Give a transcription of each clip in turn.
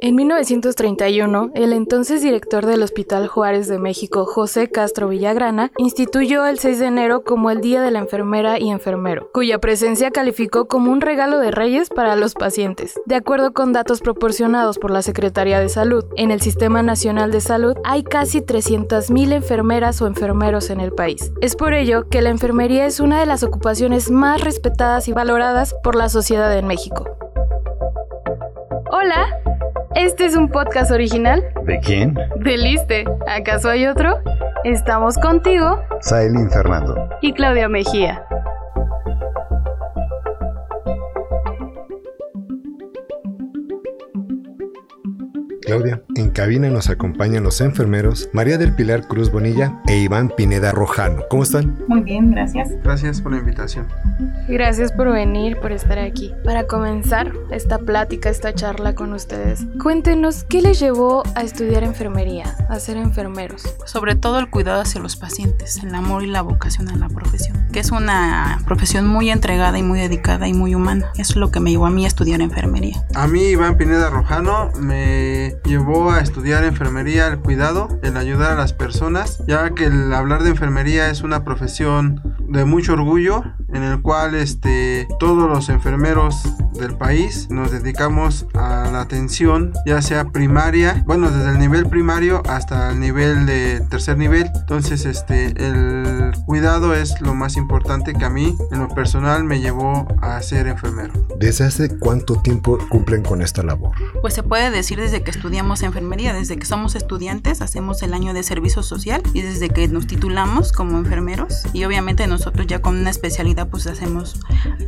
En 1931, el entonces director del Hospital Juárez de México, José Castro Villagrana, instituyó el 6 de enero como el Día de la Enfermera y Enfermero, cuya presencia calificó como un regalo de reyes para los pacientes. De acuerdo con datos proporcionados por la Secretaría de Salud, en el Sistema Nacional de Salud hay casi 300.000 enfermeras o enfermeros en el país. Es por ello que la enfermería es una de las ocupaciones más respetadas y valoradas por la sociedad en México. Hola, este es un podcast original ¿De quién? de Liste. ¿Acaso hay otro? Estamos contigo Sailin Fernando. y Claudia Mejía. Claudia, en cabina nos acompañan los enfermeros María del Pilar Cruz Bonilla e Iván Pineda Rojano. ¿Cómo están? Muy bien, gracias. Gracias por la invitación. Gracias por venir, por estar aquí. Para comenzar esta plática, esta charla con ustedes, cuéntenos qué les llevó a estudiar enfermería, a ser enfermeros. Sobre todo el cuidado hacia los pacientes, el amor y la vocación a la profesión, que es una profesión muy entregada y muy dedicada y muy humana. Es lo que me llevó a mí a estudiar enfermería. A mí, Iván Pineda Rojano, me llevó a estudiar enfermería, el cuidado, el ayudar a las personas, ya que el hablar de enfermería es una profesión de mucho orgullo en el cual este todos los enfermeros del país nos dedicamos a la atención ya sea primaria bueno desde el nivel primario hasta el nivel de tercer nivel. Entonces este el cuidado es lo más importante que a mí en lo personal me llevó a ser enfermero. ¿Desde hace cuánto tiempo cumplen con esta labor? Pues se puede decir desde que estudiamos enfermería, desde que somos estudiantes, hacemos el año de servicio social y desde que nos titulamos como enfermeros. Y obviamente nosotros ya con una especialidad pues hacemos,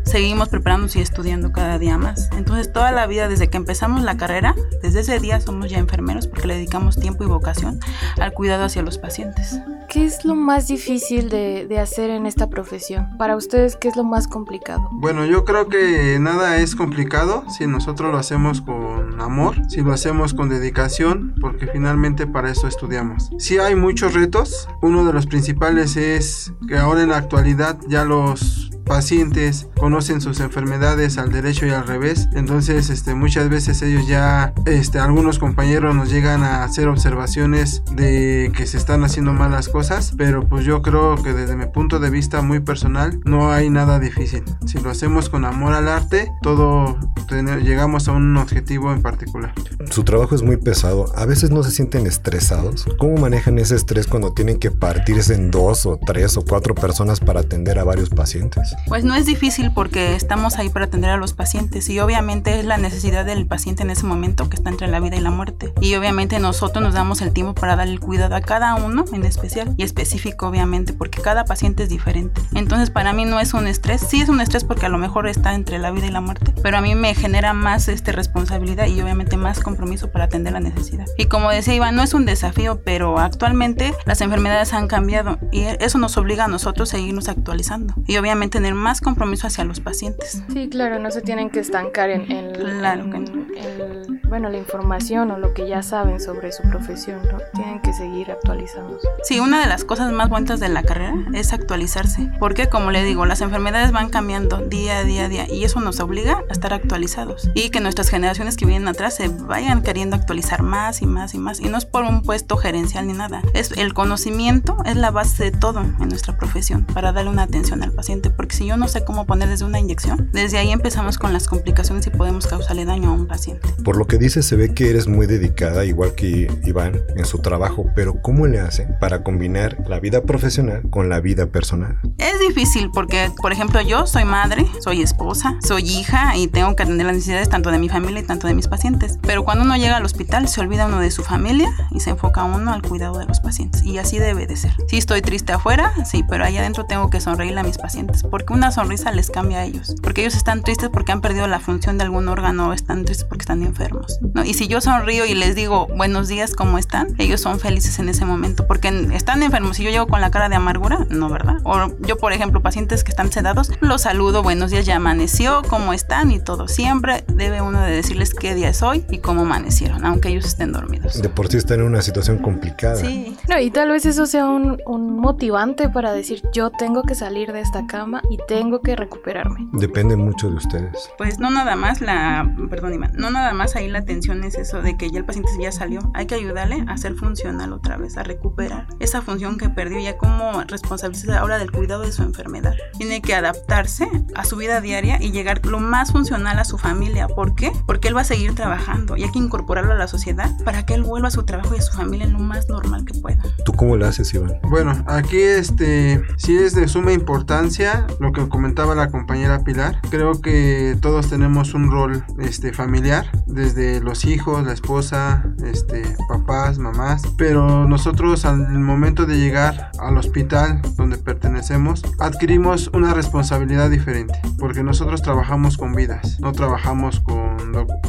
seguimos preparándonos y estudiando cada día más. Entonces toda la vida desde que empezamos la carrera, desde ese día somos ya enfermeros porque le dedicamos tiempo y vocación al cuidado hacia los pacientes. ¿Qué es lo más difícil de, de hacer en esta profesión? Para ustedes, ¿qué es lo más complicado? Bueno, yo creo que nada es complicado si nosotros lo hacemos con amor, si lo hacemos con dedicación, porque finalmente para eso estudiamos. Sí hay muchos retos, uno de los principales es que ahora en la actualidad ya los pacientes conocen sus enfermedades al derecho y al revés entonces este muchas veces ellos ya este algunos compañeros nos llegan a hacer observaciones de que se están haciendo malas cosas pero pues yo creo que desde mi punto de vista muy personal no hay nada difícil si lo hacemos con amor al arte todo llegamos a un objetivo en particular Su trabajo es muy pesado. A veces no se sienten estresados. ¿Cómo manejan ese estrés cuando tienen que partirse en dos o tres o cuatro personas para atender a varios pacientes? Pues no es difícil porque estamos ahí para atender a los pacientes y obviamente es la necesidad del paciente en ese momento que está entre la vida y la muerte. Y obviamente nosotros nos damos el tiempo para dar el cuidado a cada uno en especial y específico obviamente porque cada paciente es diferente. Entonces para mí no es un estrés, sí es un estrés porque a lo mejor está entre la vida y la muerte, pero a mí me genera más este, responsabilidad y obviamente más compromiso para atender la necesidad. Y como decía Iván, no es un desafío, pero actualmente las enfermedades han cambiado y eso nos obliga a nosotros a seguirnos actualizando y obviamente tener más compromiso hacia los pacientes. Sí, claro, no se tienen que estancar en, en- Claro que en- no. en, bueno, la información o lo que ya saben sobre su profesión, ¿no? Tienen que seguir actualizándose. Sí, una de las cosas más bonitas de la carrera es actualizarse, porque como le digo, las enfermedades van cambiando día a día a día y eso nos obliga a estar actualizados y que nuestras generaciones que vienen atrás se vayan queriendo actualizar más y más y más y no es por un puesto gerencial ni nada, es el conocimiento es la base de todo en nuestra profesión para darle una atención al paciente, porque si yo no sé cómo poner desde una inyección, desde ahí empezamos con las complicaciones y podemos causarle daño a un paciente. Por lo que dices, se ve que eres muy dedicada, igual que Iván, en su trabajo, pero ¿cómo le hacen para combinar la vida profesional con la vida personal? Es difícil porque, por ejemplo, yo soy madre, soy esposa, soy hija y tengo que atender las necesidades tanto de mi familia y tanto de mis pacientes. Pero cuando uno llega al hospital se olvida uno de su familia y se enfoca uno al cuidado de los pacientes. Y así debe de ser. Sí estoy triste afuera, sí, pero ahí adentro tengo que sonreírle a mis pacientes porque una sonrisa les cambia a ellos. Porque ellos están tristes porque han perdido la función de algún órgano o están tristes porque están enfermos. ¿no? Y si yo sonrío y les digo buenos días, ¿cómo están? Ellos son felices en ese momento porque están enfermos. Si yo llego con la cara de amargura, no, ¿verdad? O yo, por ejemplo, pacientes que están sedados, los saludo, buenos días, ya amaneció, ¿cómo están? Y todo. Siempre debe uno de decirles qué día es hoy y cómo amanecieron, aunque ellos estén dormidos. De por sí están en una situación complicada. Sí. No, y tal vez eso sea un, un motivante para decir yo tengo que salir de esta cama y tengo que recuperarme. Depende mucho de ustedes. Pues no nada más la, perdón Iván, no nada más ahí la atención es eso de que ya el paciente ya salió. Hay que ayudarle a ser funcional otra vez, a recuperar esa función que perdió ya como responsabilidad ahora del cuidado de su enfermedad. Tiene que adaptarse a su vida diaria y llegar lo más funcional a su familia. ¿Por qué? Porque él va a seguir trabajando y hay que incorporarlo a la sociedad para que él vuelva a su trabajo y a su familia en lo más normal que pueda. ¿Tú cómo lo haces, Iván? Bueno, aquí este sí es de suma importancia lo que comentaba la compañera Pilar. Creo que todos tenemos un rol este familiar, desde los hijos, la esposa, este papás, mamás, pero nosotros al momento de llegar al hospital donde pertenecemos, adquirimos una responsabilidad diferente, porque nosotros trabajamos con vidas, no trabajamos con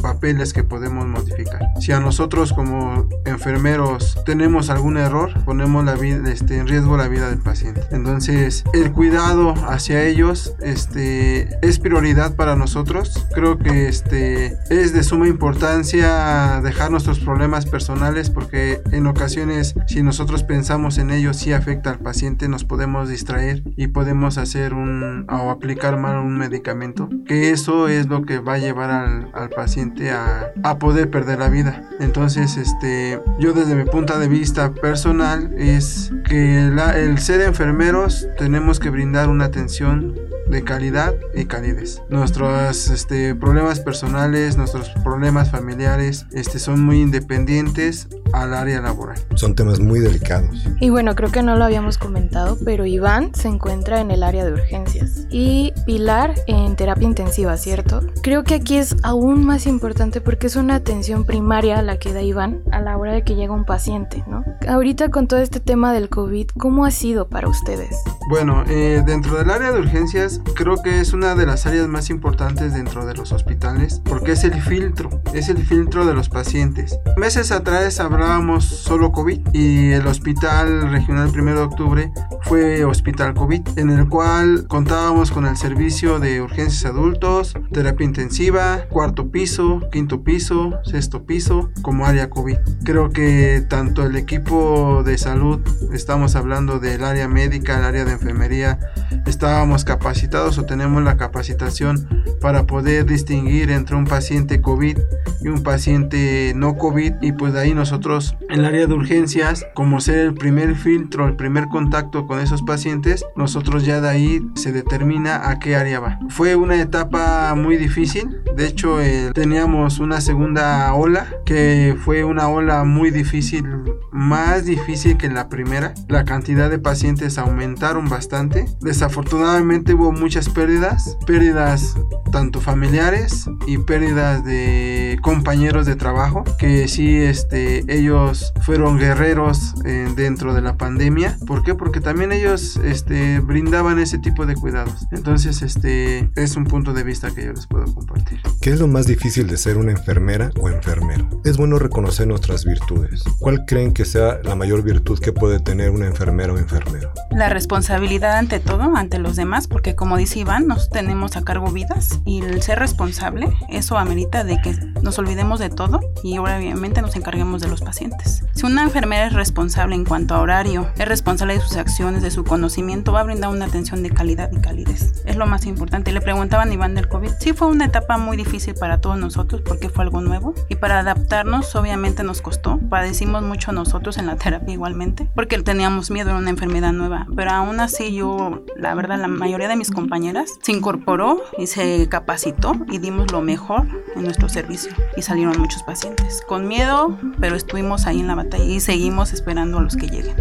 papeles que podemos modificar. Si a nosotros como enfermeros tenemos algún error, ponemos la vida, este, en riesgo la vida del paciente. Entonces, el cuidado hacia ellos este, es prioridad para nosotros. Creo que este, es de suma importancia dejar nuestros problemas personales porque en ocasiones si nosotros pensamos en ellos sí afecta al paciente, nos podemos distraer y podemos hacer un o aplicar mal un medicamento. Que eso es lo que va a llevar al, al paciente a, a poder perder la vida. Entonces, este, yo desde mi punto de vista personal es que la- el ser enfermeros tenemos que brindar una atención de calidad y calidez. Nuestros este, problemas personales, nuestros problemas familiares este, son muy independientes al área laboral. Son temas muy delicados. Y bueno, creo que no lo habíamos comentado, pero Iván se encuentra en el área de urgencias y Pilar en terapia intensiva, ¿cierto? Creo que aquí es aún más importante porque es una atención primaria la que da Iván a la hora de que llega un paciente, ¿no? Ahorita con todo este tema del COVID, ¿cómo ha sido para ustedes? Bueno, eh, dentro del área de urgencias creo que es una de las áreas más importantes dentro de los hospitales porque es el filtro, es el filtro de los pacientes. Meses atrás hablábamos solo COVID y el hospital regional 1 de octubre fue hospital COVID en el cual contábamos con el servicio de urgencias adultos, terapia intensiva, cuarto piso, quinto piso, sexto piso como área COVID. Creo que tanto el equipo de salud, estamos hablando del área médica, el área de enfermería, estábamos capacitados o tenemos la capacitación para poder distinguir entre un paciente COVID y un paciente no COVID y pues de ahí nosotros en el área de urgencias como ser el primer filtro, el primer contacto con esos pacientes, nosotros ya de ahí se determina a qué área va. Fue una etapa muy difícil, de hecho teníamos una segunda ola que fue una ola muy difícil, más difícil que la primera. La cantidad de pacientes aumentaron bastante. Desafortunadamente hubo muchas pérdidas, pérdidas tanto familiares y pérdidas de compañeros de trabajo que sí este ellos fueron guerreros eh, dentro de la pandemia ¿por qué? porque también ellos este brindaban ese tipo de cuidados entonces este es un punto de vista que yo les puedo compartir ¿Qué es lo más difícil de ser una enfermera o enfermero? Es bueno reconocer nuestras virtudes. ¿Cuál creen que sea la mayor virtud que puede tener una enfermera o enfermero? La responsabilidad ante todo, ante los demás, porque como dice Iván, nos tenemos a cargo vidas y el ser responsable, eso amerita de que nos olvidemos de todo y obviamente nos encarguemos de los pacientes. Si una enfermera es responsable en cuanto a horario, es responsable de sus acciones, de su conocimiento, va a brindar una atención de calidad y calidez. Es lo más importante. Le preguntaban a Iván del COVID. Sí fue una etapa muy difícil para todos nosotros porque fue algo nuevo y para adaptarnos obviamente nos costó. Padecimos mucho nosotros en la terapia igualmente porque teníamos miedo a una enfermedad nueva. Pero aún así yo, la verdad, la mayoría de mis compañeras se incorporó y se capacitó y dimos lo mejor en nuestro servicio y salieron muchos pacientes. Con miedo, pero estuvimos ahí en la batalla y seguimos esperando a los que lleguen.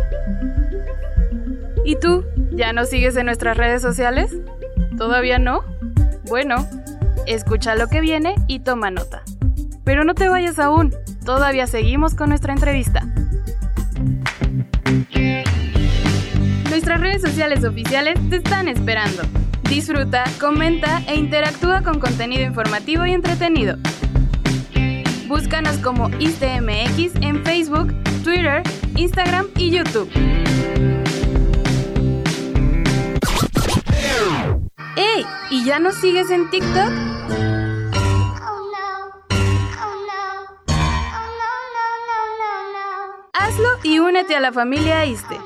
¿Y tú? ¿Ya nos sigues en nuestras redes sociales? ¿Todavía no? Bueno, escucha lo que viene y toma nota. Pero no te vayas aún, todavía seguimos con nuestra entrevista. Nuestras redes sociales oficiales te están esperando. Disfruta, comenta e interactúa con contenido informativo y entretenido. Búscanos como ISTMX en Facebook, Twitter, Instagram y YouTube. ¡Ey! ¿Y ya nos sigues en TikTok? Y únete a la familia ISTE.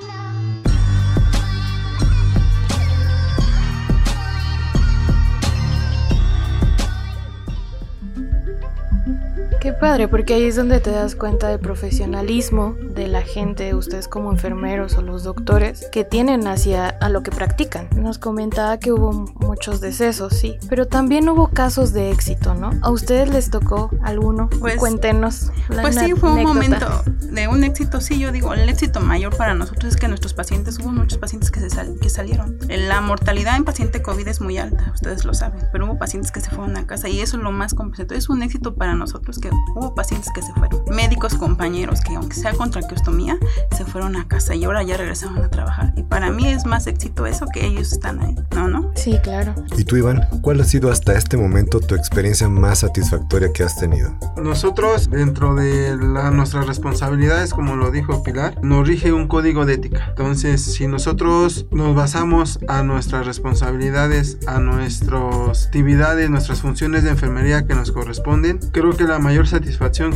Padre, porque ahí es donde te das cuenta del profesionalismo de la gente, ustedes como enfermeros o los doctores, que tienen hacia a lo que practican. Nos comentaba que hubo muchos decesos, sí, pero también hubo casos de éxito, ¿no? ¿A ustedes les tocó alguno? Pues- Cuéntenos. la Pues sí, fue un anécdota. momento de un éxito, sí, yo digo, el éxito mayor para nosotros es que nuestros pacientes, hubo muchos pacientes que, se sal- que salieron. La mortalidad en paciente COVID es muy alta, ustedes lo saben, pero hubo pacientes que se fueron a casa y eso es lo más completo. Es un éxito para nosotros que hubo pacientes que se fueron. Médicos, compañeros que aunque sea con traqueostomía, se fueron a casa y ahora ya regresaron a trabajar. Y para mí es más éxito eso que ellos están ahí, ¿no? ¿No? Sí, claro. ¿Y tú, Iván? ¿Cuál ha sido hasta este momento tu experiencia más satisfactoria que has tenido? Nosotros, dentro de la- nuestras responsabilidades, como lo dijo Pilar, nos rige un código de ética. Entonces, si nosotros nos basamos a nuestras responsabilidades, a nuestras actividades, nuestras funciones de enfermería que nos corresponden, creo que la mayor satisfacción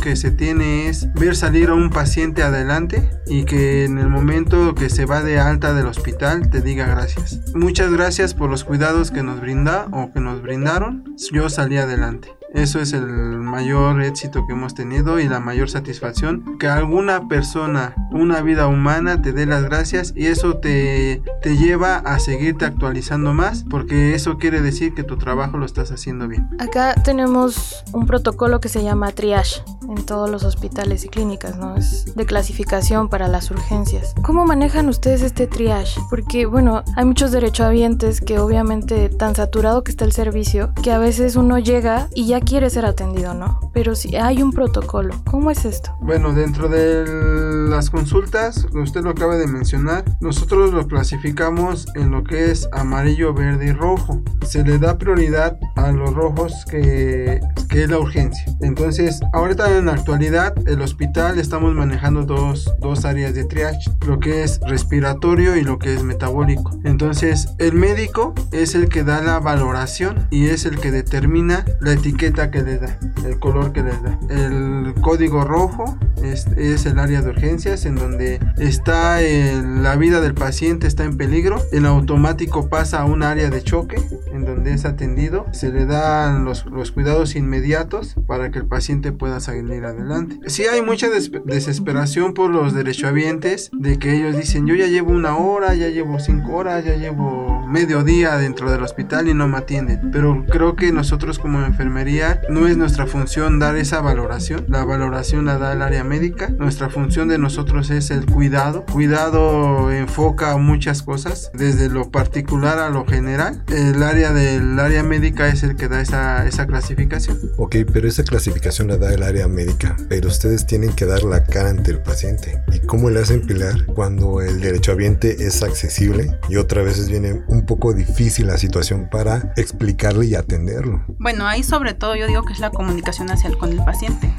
que se tiene es ver salir a un paciente adelante y que en el momento que se va de alta del hospital te diga gracias. Muchas gracias por los cuidados que nos brinda o que nos brindaron. Yo salí adelante. Eso es el mayor éxito que hemos tenido y la mayor satisfacción. Que alguna persona, una vida humana, te dé las gracias y eso te, te lleva a seguirte actualizando más porque eso quiere decir que tu trabajo lo estás haciendo bien. Acá tenemos un protocolo que se llama triage en todos los hospitales y clínicas, ¿no? Es de clasificación para las urgencias. ¿Cómo manejan ustedes este triage? Porque, bueno, hay muchos derechohabientes que obviamente tan saturado que está el servicio que a veces uno llega y ya quiere ser atendido, ¿no? Pero si hay un protocolo, ¿cómo es esto? Bueno, dentro de las consultas, usted lo acaba de mencionar, nosotros lo clasificamos en lo que es amarillo, verde y rojo. Se le da prioridad a los rojos que, que es la urgencia. Entonces, ahorita en la actualidad, el hospital estamos manejando dos, dos áreas de triage, lo que es respiratorio y lo que es metabólico. Entonces, el médico es el que da la valoración y es el que determina la etiqueta que le da, el color que le da. El código rojo es, es el área de urgencias en donde está el- la vida del paciente está en peligro. El automático pasa a un área de choque en donde es atendido. Se le dan los, los cuidados inmediatos para que el paciente pueda salir adelante. Sí hay mucha des- desesperación por los derechohabientes de que ellos dicen yo ya llevo una hora, ya llevo cinco horas, ya llevo medio día dentro del hospital y no me atienden. Pero creo que nosotros como enfermería no es nuestra función dar esa valoración. La valoración la da el área médica. Nuestra función de nosotros es el cuidado. Cuidado enfoca muchas cosas, desde lo particular a lo general. El área del área médica es el que da esa, esa clasificación. Ok, pero esa clasificación la da el área médica, pero ustedes tienen que dar la cara ante el paciente. ¿Y cómo le hacen pilar cuando el derechohabiente es accesible y otras veces viene un poco difícil la situación para explicarle y atenderlo? Bueno, ahí sobre todo yo digo que es la comunicación hacia el, con el paciente,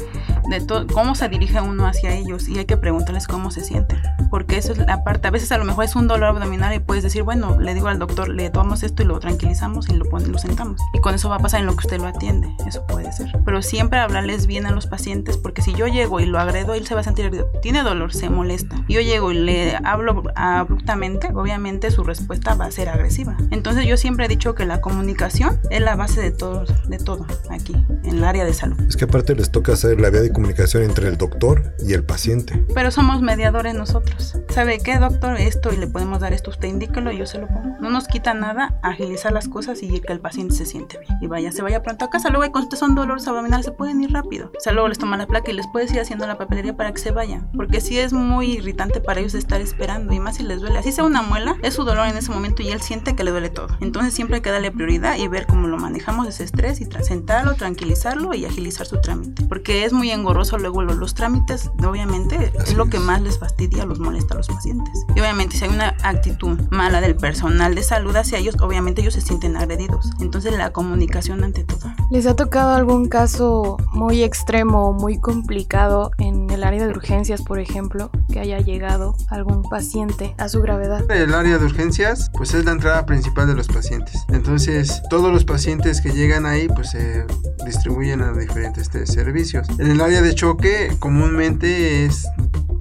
de cómo se dirige uno hacia ellos y hay que preguntarles cómo se sienten, porque eso es la parte, a veces a lo mejor es un dolor abdominal y puedes decir, bueno, le digo al doctor, le tomamos esto y lo tranquilizamos y lo, lo sentamos y con eso va a pasar en lo que usted lo atiende, eso puede ser, pero siempre hablarles bien a los pacientes porque si yo llego y lo agredo, él se va a sentir, tiene dolor, se molesta, yo llego y le hablo abruptamente, obviamente su respuesta va a ser agresiva, entonces yo siempre he dicho que la comunicación es la base de todo, de todo aquí, en el área de salud. Es que aparte les toca hacer la vía de comunicación entre el doctor y el paciente. Pero somos mediadores nosotros. ¿Sabe qué, doctor? Esto y le podemos dar esto, usted indíquelo y yo se lo pongo. No nos quita nada agilizar las cosas y que el paciente se siente bien. Y vaya, se vaya pronto a casa. Luego hay son dolores abdominales, se pueden ir rápido. O sea, luego les toman la placa y les puedes ir haciendo la papelería para que se vayan. Porque sí es muy irritante para ellos estar esperando y más si les duele. Así sea una muela, es su dolor en ese momento y él siente que le duele todo. Entonces siempre hay que darle prioridad y ver cómo lo manejamos ese estrés y sentarlo, tranquilizarlo y agilizar su trámite. Porque es muy engorroso engorroso luego los, los trámites, obviamente Así es lo que es. más les fastidia, los molesta a los pacientes. Y obviamente si hay una actitud mala del personal de salud hacia ellos, obviamente ellos se sienten agredidos. Entonces la comunicación ante todo. ¿Les ha tocado algún caso muy extremo muy complicado en el área de urgencias, por ejemplo, que haya llegado algún paciente a su gravedad? El área de urgencias, pues es la entrada principal de los pacientes. Entonces, todos los pacientes que llegan ahí, pues se distribuyen a diferentes este, servicios. En el área de choque, comúnmente es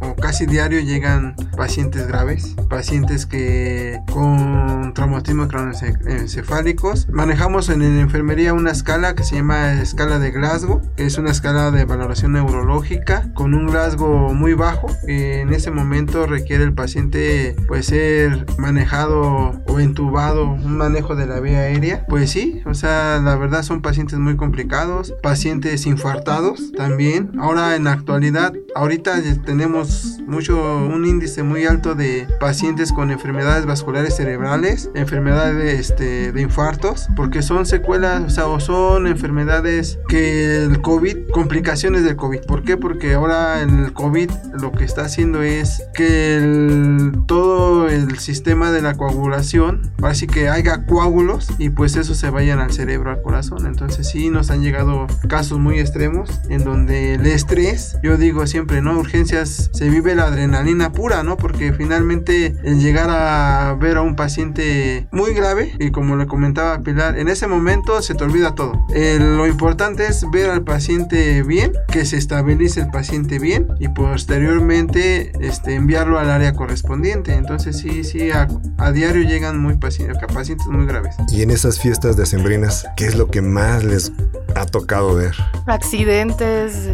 o casi diario llegan pacientes graves, pacientes que con traumatismo craneoencefálicos. Manejamos en la enfermería una escala que se llama escala de Glasgow, que es una escala de valoración neurológica con un Glasgow muy bajo. en ese momento requiere el paciente pues ser manejado o entubado, un manejo de la vía aérea. Pues sí, o sea, la verdad son pacientes muy complicados, pacientes infartados también. Ahora en la actualidad, ahorita ya tenemos mucho un índice muy alto de pacientes con enfermedades vasculares cerebrales, enfermedades este, de infartos, porque son secuelas, o sea, o son enfermedades que el COVID, complicaciones del COVID. ¿Por qué? Porque ahora el COVID lo que está haciendo es que todo el sistema de la coagulación, así que haya coágulos y pues eso se vayan al cerebro, al corazón. Entonces sí nos han llegado casos muy extremos en donde el estrés, yo digo siempre, ¿no? Urgencias se vive la adrenalina pura, ¿no? Porque finalmente el llegar a ver a un paciente muy grave y como le comentaba Pilar, en ese momento se te olvida todo. Eh, lo importante es ver al paciente bien, que se estabilice el paciente bien y posteriormente este, enviarlo al área correspondiente. Entonces sí, sí, a, a diario llegan muy pacientes, pacientes muy graves. Y en esas fiestas decembrinas, ¿qué es lo que más les ha tocado ver? Accidentes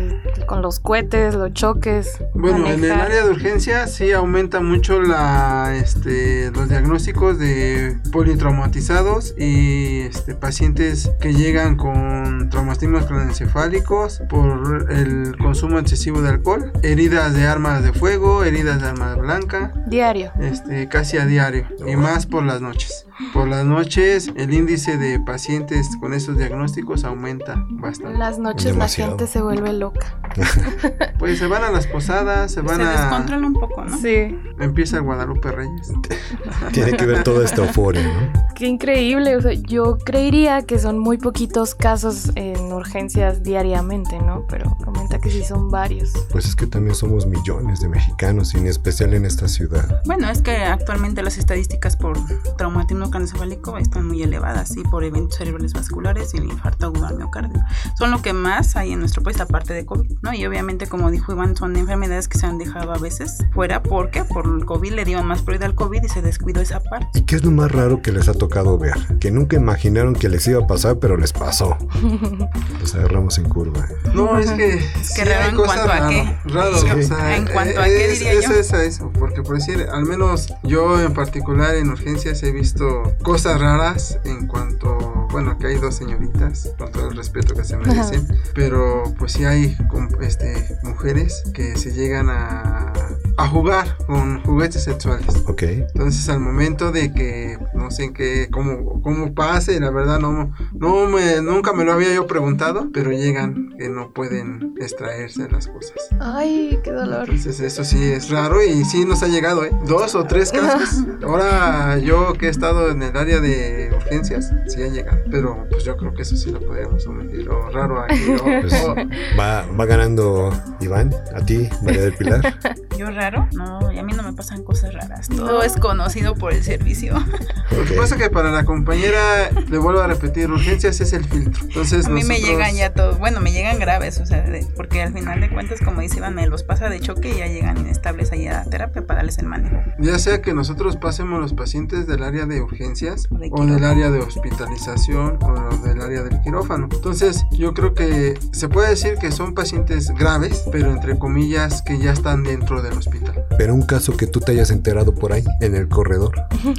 con los cohetes, los choques. Bueno, en el manejar. área de urgencia sí aumenta mucho la, este, los diagnósticos de politraumatizados y este, pacientes que llegan con traumatismos craneoencefálicos por el consumo excesivo de alcohol, heridas de armas de fuego, heridas de arma blanca, Diario. este, casi a diario y más por las noches. Por las noches el índice de pacientes con esos diagnósticos aumenta En bastante. las noches Demasiado. la gente se vuelve loca. Pues se van a las posadas, se van Se a... descontrola un poco, ¿no? Sí. Empieza el Guadalupe Reyes. Tiene que ver toda esta euforia, ¿no? Qué increíble. O sea, yo creería que son muy poquitos casos en urgencias diariamente, ¿no? Pero comenta que sí son varios. Pues es que también somos millones de mexicanos, y en especial en esta ciudad. Bueno, es que actualmente las estadísticas por traumatismo craneoencefálico están muy elevadas y por eventos cerebrales vasculares y el infarto agudo al miocardio. Son lo que más hay en nuestro país, aparte de COVID, ¿no? Y obviamente, como dijo Iván, son enfermedades que se han dejado a veces fuera porque por el COVID le dieron más prioridad al COVID y se descuidó esa parte. ¿Y qué es lo más raro que les ha tocado ver? Que nunca imaginaron que les iba a pasar, pero les pasó. Los agarramos en curva. ¿eh? No, es que. que raro en cuanto a qué. Raro, Sí. o sea, ¿En cuanto a qué es- diría es yo? eso, eso, porque por decir, al menos yo en particular en urgencias he visto cosas raras en cuanto. Bueno, que hay dos señoritas, con todo el respeto que se merecen, pero pues sí hay com- este, mujeres que se llegan a, a jugar con juguetes sexuales. Ok. Entonces al momento de que no sé en qué, cómo, cómo pase, la verdad no, no me, nunca me lo había yo preguntado, pero llegan que no pueden extraerse las cosas. Ay, qué dolor. Entonces eso sí es raro y sí nos ha llegado, ¿eh? Dos o tres casos. Ahora yo que he estado en el área de urgencias, sí ha llegado. Pero pues yo creo que eso sí lo podríamos omitir. Lo raro aquí. o- Pues, o- va, va ganando Iván, a ti, María del Pilar. ¿Yo raro? No, y a mí no me pasan cosas raras. Todo es conocido por el servicio. Lo que pasa que para la compañera, le vuelvo a repetir, urgencias es el filtro. Entonces A mí me llegan ya todos, bueno, me llegan graves, o sea, de- porque al final de cuentas, como dice Iván, me los pasa de choque y ya llegan inestables ahí a terapia para darles el manejo. Ya sea que nosotros pasemos los pacientes del área de urgencias De o del quirófano. Área de hospitalización o del área del quirófano. Entonces yo creo que se puede decir que son pacientes graves, pero entre comillas que ya están dentro del hospital. Pero un caso que tú te hayas enterado por ahí, en el corredor.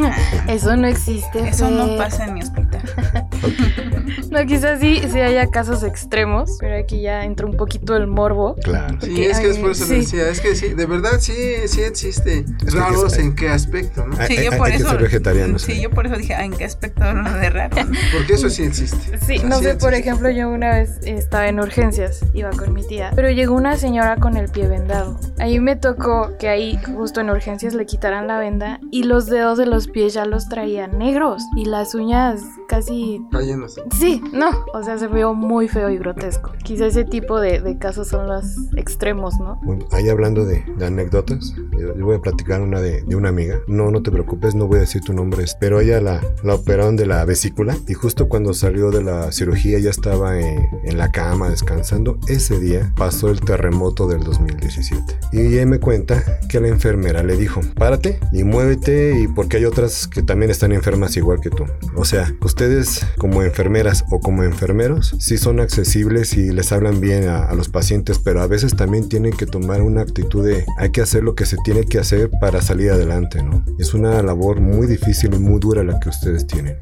Eso no existe. Eso no pasa en mi hospital. No, quizás sí, sí haya casos extremos, pero aquí ya entra un poquito el morbo. Claro. Sí, Porque es que es hay- por eso sí. decía, es que sí, de verdad sí, sí existe. Es que Raros es- en qué aspecto, ¿no? Hay- Sí, hay- yo hay por que eso. ser vegetarianos. Sí, yo por eso dije, "Ah, ¿en qué aspecto hablo de raro? Porque eso sí existe. Sí, no sé, es, por sí. ejemplo, yo una vez estaba en urgencias, iba con mi tía, pero llegó una señora con el pie vendado. Ahí me tocó que ahí, justo en urgencias, le quitaran la venda y los dedos de los pies ya los traían negros y las uñas casi... Cayéndose. Sí, no, o sea, se vio muy feo y grotesco. Quizá ese tipo de, de casos son los extremos, ¿no? Bueno, ahí hablando de, de anécdotas, yo, yo voy a platicar una de, de una amiga. No, no te preocupes, no voy a decir tu nombre, pero ella la, la operaron de la vesícula y justo cuando salió de la cirugía ya estaba en, en la cama descansando. Ese día pasó el terremoto del 2017. Y ella me cuenta que la enfermera le dijo, párate y muévete y porque hay otras que también están enfermas igual que tú. O sea, ustedes como enfermeras o como enfermeros sí son accesibles y les hablan bien a, los pacientes, pero a veces también tienen que tomar una actitud de hay que hacer lo que se tiene que hacer para salir adelante, ¿no? Es una labor muy difícil y muy dura la que ustedes tienen.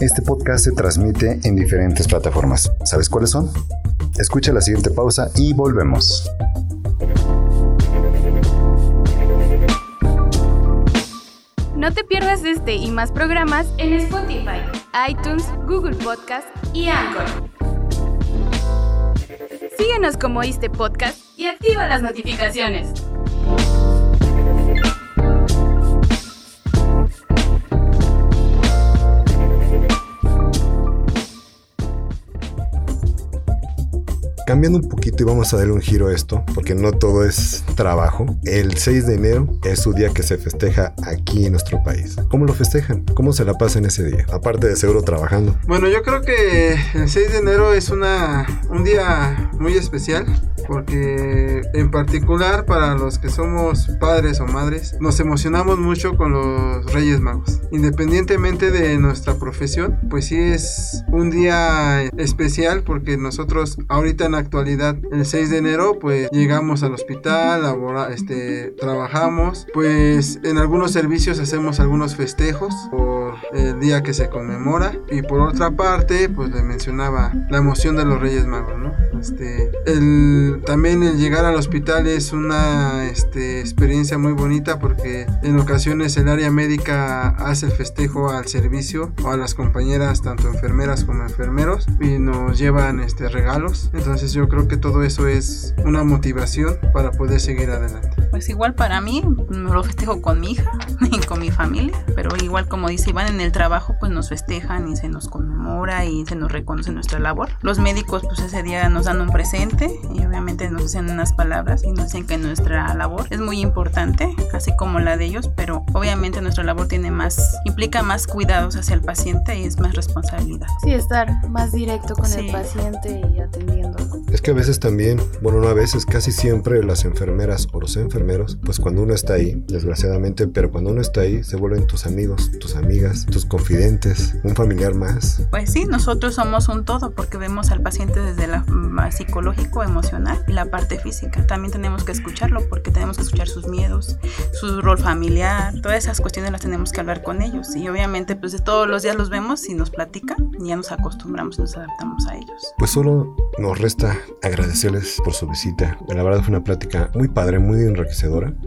Este podcast se transmite en diferentes plataformas. ¿Sabes cuáles son? Escucha la siguiente pausa y volvemos. No te pierdas este y más programas en Spotify, iTunes, Google Podcast y Anchor. Síguenos como este podcast y activa las notificaciones. Cambiando un poquito y vamos a darle un giro a esto, porque no todo es trabajo. El 6 de enero es su día que se festeja aquí en nuestro país. ¿Cómo lo festejan? ¿Cómo se la pasan ese día? Aparte de seguro trabajando. Bueno, yo creo que el 6 de enero es una, un día muy especial porque en particular para los que somos padres o madres nos emocionamos mucho con los Reyes Magos. Independientemente de nuestra profesión, pues sí es un día especial porque nosotros ahorita en actualidad. El 6 de enero pues llegamos al hospital, labora- este, trabajamos, pues en algunos servicios hacemos algunos festejos por el día que se conmemora. Y por otra parte pues le mencionaba la emoción de los Reyes Magos, ¿no? Este, también el llegar al hospital es una este, experiencia muy bonita porque en ocasiones el área médica hace el festejo al servicio o a las compañeras, tanto enfermeras como enfermeros, y nos llevan este, regalos. Entonces yo creo que todo eso es una motivación para poder seguir adelante. Pues igual para mí, me lo festejo con mi hija y con mi familia, pero igual como dice Iván, en el trabajo pues nos festejan y se nos conmemora y se nos reconoce nuestra labor. Los médicos pues ese día nos dan un presente y obviamente nos dicen unas palabras y nos dicen que nuestra labor es muy importante, así como la de ellos, pero obviamente nuestra labor tiene más, implica más cuidados hacia el paciente y es más responsabilidad. Sí, estar más directo con Sí. el paciente y atendiéndolo. Es que a veces también, bueno, no a veces, casi siempre las enfermeras o los enfermeros, pues cuando uno está ahí, desgraciadamente, pero cuando uno está ahí, se vuelven tus amigos, tus amigas, tus confidentes, un familiar más. Pues sí, nosotros somos un todo porque vemos al paciente desde la psicológico, emocional y la parte física. También tenemos que escucharlo porque tenemos que escuchar sus miedos, su rol familiar, todas esas cuestiones las tenemos que hablar con ellos. Y obviamente pues de todos los días los vemos y nos platican y ya nos acostumbramos y nos adaptamos a ellos. Pues solo nos resta agradecerles por su visita. La verdad fue una plática muy padre, muy enriquecedora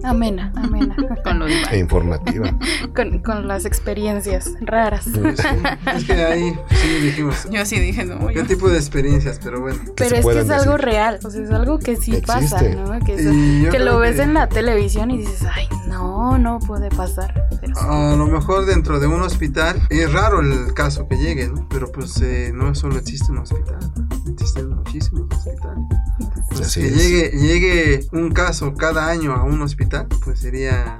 Amena, amena. Con lo de e informativa. con, con las experiencias raras. Es que ahí sí dijimos, Yo sí dije, no, ¿qué yo- tipo de experiencias? Pero bueno. Pero es que es algo real, o sea, es algo que sí Existe. pasa, ¿no? Que, es- lo ves que- en la televisión y dices, ay, no, no puede pasar. Pero. A lo mejor dentro de un hospital es raro el caso que llegue, ¿no? Pero pues eh, no solo existe un hospital, existen muchísimos hospitales. Pues Así que es. llegue, llegue un caso cada año a un hospital, pues sería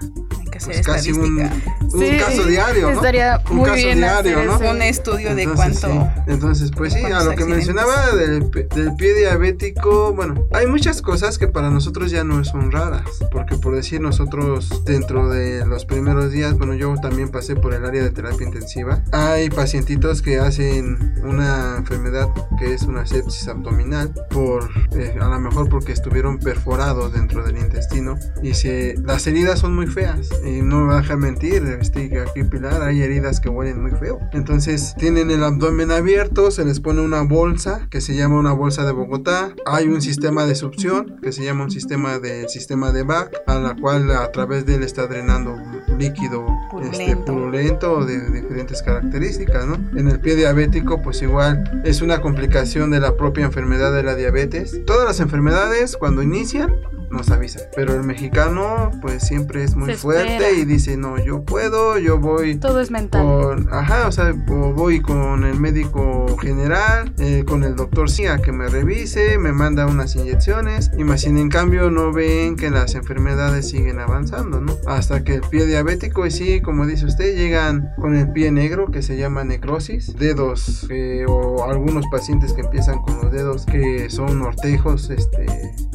hacer pues, casi un, estadística. un Sí, caso diario, ¿no? Estaría un muy caso bien diario, hacer ¿no? Un estudio de Entonces, cuánto... sí. Entonces, pues sí, a lo que accidentes. mencionaba del, del pie diabético, bueno, hay muchas cosas que para nosotros ya no son raras, porque por decir nosotros dentro de los primeros días, bueno, yo también pasé por el área de terapia intensiva, hay pacientitos que hacen una enfermedad que es una sepsis abdominal, por eh, a lo mejor porque estuvieron perforados dentro del intestino y se, las heridas son muy feas, y no me va a dejar mentir, este, aquí Pilar, hay heridas que huelen muy feo. Entonces tienen el abdomen abierto, se les pone una bolsa que se llama una bolsa de Bogotá, hay un sistema de succión que se llama un sistema de sistema de BAC, a la cual a través de él está drenando líquido este, Purulento. purulento de diferentes características, ¿no? En el pie diabético, pues igual es una complicación de la propia enfermedad de la diabetes. Todas las enfermedades cuando inician nos avisan, pero el mexicano pues siempre es muy Se fuerte espera. y dice, "No, yo puedo, yo voy Todo es mental. con, ajá, o sea, voy con el médico general, eh, con el doctor sí, a que me revise, me manda unas inyecciones, y más sin en cambio no ven que las enfermedades siguen avanzando, ¿no? Hasta que el pie diabético, y sí, como dice usted, llegan con el pie negro, que se llama necrosis, dedos, eh, o algunos pacientes que empiezan con los dedos que son ortejos, este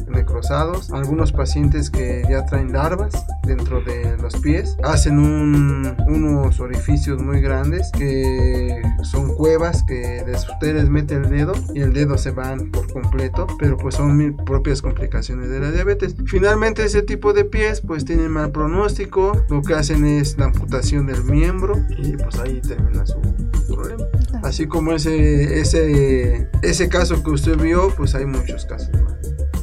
necrosados, algunos pacientes que ya traen larvas dentro de los pies, hacen un- unos orificios muy grandes que son cuevas que les, usted les mete el dedo y el dedo se van por completo, pero pues son mil propias complicaciones de la diabetes. Finalmente ese tipo de pies pues tienen mal pronóstico, lo que hacen es la amputación del miembro y pues ahí termina su problema. Así como ese, ese, ese caso que usted vio, pues hay muchos casos.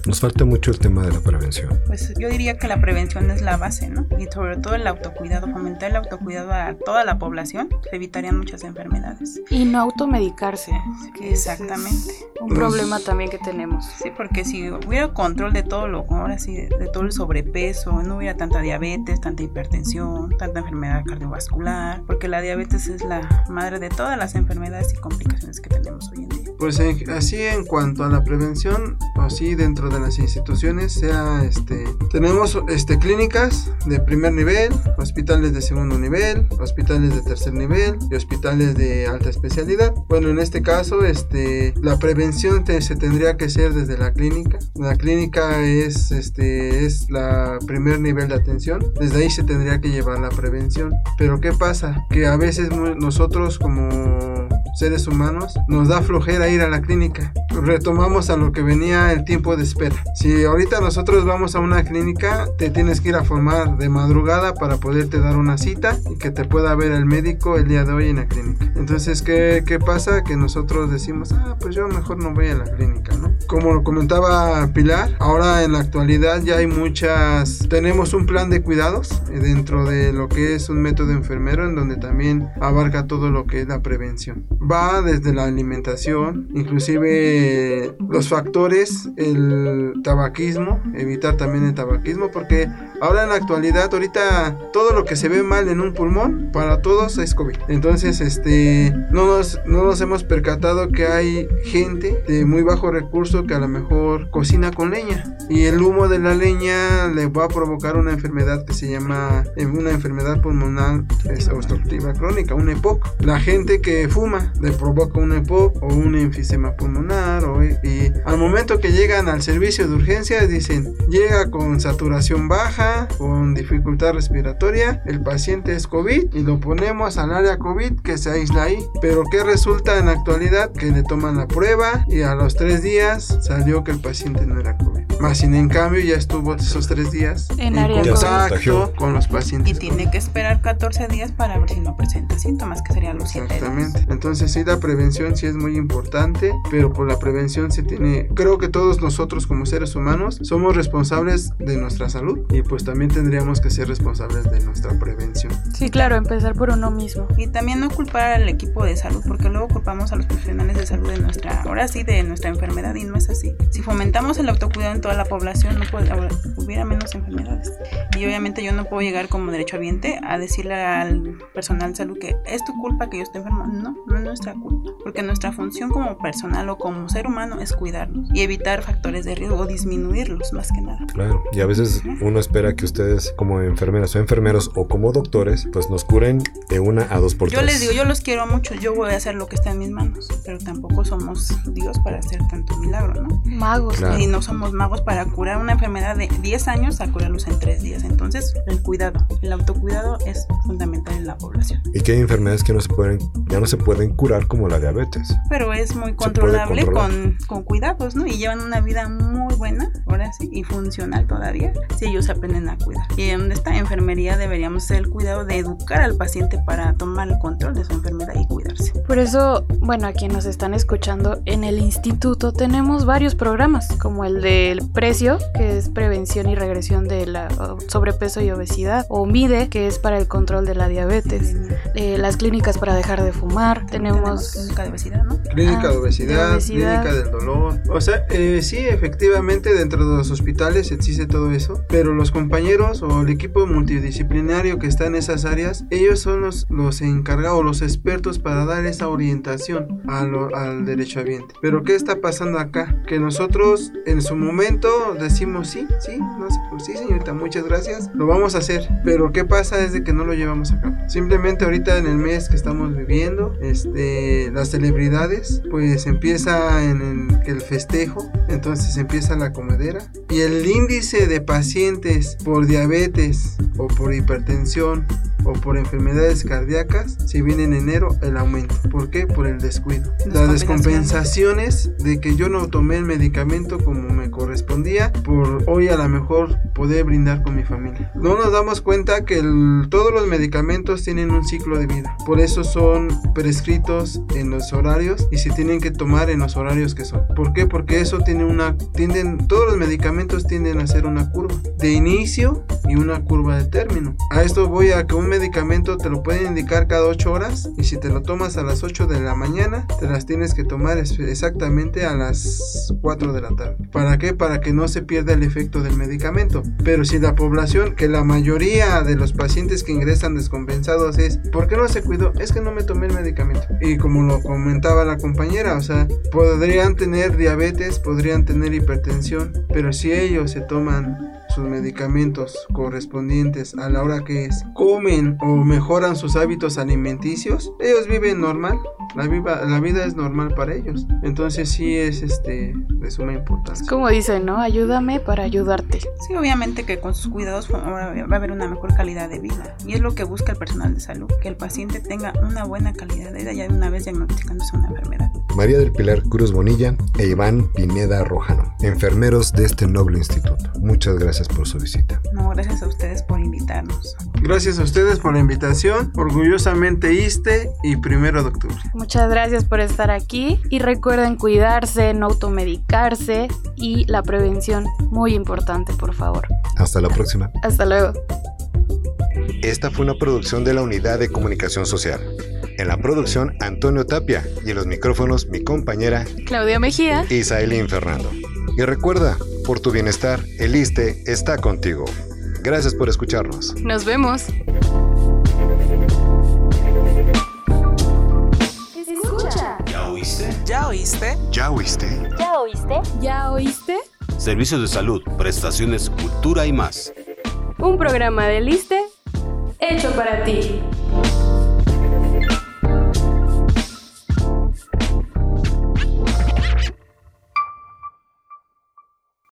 Nos falta mucho el tema de la prevención. Pues yo diría que la prevención es la base, ¿no? Y sobre todo el autocuidado, fomentar el autocuidado a toda la población, se evitarían muchas enfermedades. Y no automedicarse. que ese es Exactamente. Un problema también que tenemos. Sí, porque si hubiera control de todo lo, ahora sí, de, de todo el sobrepeso, no hubiera tanta diabetes, tanta hipertensión, tanta enfermedad cardiovascular, porque la diabetes es la madre de todas las enfermedades y complicaciones que tenemos hoy en día. Pues así en cuanto a la prevención, así dentro de las instituciones, sea este, tenemos este clínicas de primer nivel, hospitales de segundo nivel, hospitales de tercer nivel y hospitales de alta especialidad. Bueno, en este caso, este, la prevención se tendría que hacer desde la clínica. La clínica es este es la primer nivel de atención. Desde ahí se tendría que llevar la prevención. Pero qué pasa? Que a veces nosotros como seres humanos nos da flojera ir a la clínica. Retomamos a lo que venía el tiempo de espera. Si ahorita nosotros vamos a una clínica, te tienes que ir a formar de madrugada para poderte dar una cita y que te pueda ver el médico el día de hoy en la clínica. Entonces, ¿qué, qué pasa? Que nosotros decimos, ah, pues yo mejor no voy a la clínica, ¿no? Como lo comentaba Pilar, ahora en la actualidad ya hay muchas, tenemos un plan de cuidados dentro de lo que es un método enfermero en donde también abarca todo lo que es la prevención. Va desde la alimentación, inclusive los factores, el tabaquismo, evitar también el tabaquismo, porque ahora en la actualidad, ahorita todo lo que se ve mal en un pulmón, para todos es COVID. Entonces, este, no nos, no nos hemos percatado que hay gente de muy bajo recurso que a lo mejor cocina con leña y el humo de la leña le va a provocar una enfermedad que se llama eh, una enfermedad pulmonar es, obstructiva crónica, un EPOC. La gente que fuma le provoca un EPOC o un enfisema pulmonar o, y al momento que llegan al servicio de urgencias dicen llega con saturación baja, con dificultad respiratoria, el paciente es COVID y lo ponemos al área COVID que se aísla ahí. Pero ¿qué resulta en la actualidad? Que le toman la prueba y a los tres días salió que el paciente no era COVID. Más sin en cambio ya estuvo esos tres días En se contacto con los pacientes. Y tiene que esperar 14 días para ver si no presenta síntomas, que serían los 7 días. Exactamente. Entonces sí, la prevención sí es muy importante, pero por la prevención se tiene, creo que todos nosotros como seres humanos somos responsables de nuestra salud y pues también tendríamos que ser responsables de nuestra prevención. Sí, claro, empezar por uno mismo. Y también no culpar al equipo de salud, porque luego culpamos a los profesionales de salud de nuestra, ahora sí, de nuestra enfermedad y no es así. Si fomentamos el autocuidado en toda la población, no puede, hubiera menos enfermedades. Y obviamente yo no puedo llegar como derechohabiente a decirle al personal de salud que es tu culpa que yo esté enfermo. No, no es nuestra culpa, porque nuestra función como personal o como ser humano es cuidarnos y evitar factores de riesgo o disminuirlos más que nada. Claro, y a veces uno espera que ustedes como enfermeras o enfermeros o como doctores pues nos curen de una a dos por Yo tres. les digo, yo los quiero mucho, yo voy a hacer lo que está en mis manos, pero tampoco somos Dios para hacer tanto milagro, ¿no? Magos. Claro. Y no somos magos para curar una enfermedad de 10 años a curarlos en 3 días. Entonces, el cuidado, el autocuidado es fundamental en la población. Y que hay enfermedades que no se pueden, ya no se pueden curar como la diabetes. Pero es muy controlable con, con cuidados, ¿no? Y llevan una vida muy buena, ahora sí, y funcional todavía, si ellos aprenden a cuidar. Y en esta enfermería deberíamos hacer el cuidado de educar al paciente para tomar el control de su enfermedad y cuidarse. Por eso, bueno, a quienes nos están escuchando, en el instituto tenemos varios programas, como el del precio, que es prevención y regresión de la sobrepeso y obesidad, o MIDE, que es para el control de la diabetes, eh, las clínicas para dejar de fumar, tenemos... Clínica de obesidad, ¿no? Clínica Ah, de obesidad, de obesidad. clínica del dolor. O sea, eh, sí, efectivamente dentro de los hospitales existe todo eso, pero los compañeros o el equipo multidisciplinario que está en esas áreas, ellos son los, los encargados, los expertos para dar esa orientación a lo- al derechohabiente. Pero ¿qué está pasando acá? Que nosotros en su momento decimos sí, sí, no sé, pues sí señorita, muchas gracias, lo vamos a hacer. Pero ¿qué pasa? Es de que no lo llevamos a cabo. Simplemente ahorita en el mes que estamos viviendo, este, las celebridades, pues empieza en el, el festejo, entonces empieza la comedera y el índice de pacientes por diabetes o por hipertensión o por enfermedades cardíacas, si viene en enero, el aumento. ¿Por qué? Por el descuido. Las descompensaciones de que yo no tomé el medicamento como me correspondía por hoy a lo mejor poder brindar con mi familia. No nos damos cuenta que el- todos los medicamentos tienen un ciclo de vida. Por eso son prescritos en los horarios y se tienen que tomar en los horarios que son. ¿Por qué? Porque eso tiene una tienden todos los medicamentos tienden a ser una curva de inicio y una curva de término. A esto voy a que un medicamento te lo pueden indicar cada 8 horas y si te lo tomas a las 8 de la mañana, te las tienes que tomar exactamente a las 4 de la tarde. ¿Para qué? Para que no se pierda el efecto del medicamento. Pero si la población, que la mayoría de los pacientes que ingresan descompensados es, ¿por qué no se cuidó? Es que no me tomé el medicamento. Y como lo comentaba la compañera, o sea, podrían tener diabetes, podrían tener hipertensión, pero si ellos se toman sus medicamentos correspondientes a la hora que es, comen o mejoran sus hábitos alimenticios, ellos viven normal. La, viva- la vida es normal para ellos. Entonces sí es este de suma importancia. Como dicen, ¿no? Ayúdame para ayudarte. Sí, obviamente que con sus cuidados va va a haber una mejor calidad de vida. Y es lo que busca el personal de salud, que el paciente tenga una buena calidad de vida ya de una vez diagnosticándose una enfermedad. María del Pilar Cruz Bonilla e Iván Pineda Rojano, enfermeros de este noble instituto. Muchas gracias por su visita. No, gracias a ustedes por invitarnos. Gracias a ustedes por la invitación. Orgullosamente ISTE y primero de octubre. Muchas gracias por estar aquí y recuerden cuidarse, no automedicarse y la prevención, muy importante, por favor. Hasta la próxima. Hasta luego. Esta fue una producción de la Unidad de Comunicación Social. En la producción, Antonio Tapia y en los micrófonos, mi compañera Claudia Mejía. Isaelín Fernando. Y recuerda, por tu bienestar, el ISTE está contigo. Gracias por escucharnos. Nos vemos. Escucha. ¿Ya oíste? ¿Ya oíste? ¿Ya oíste? ¿Ya oíste? ¿Ya oíste? Servicios de salud, prestaciones, cultura y más. Un programa de Liste hecho para ti.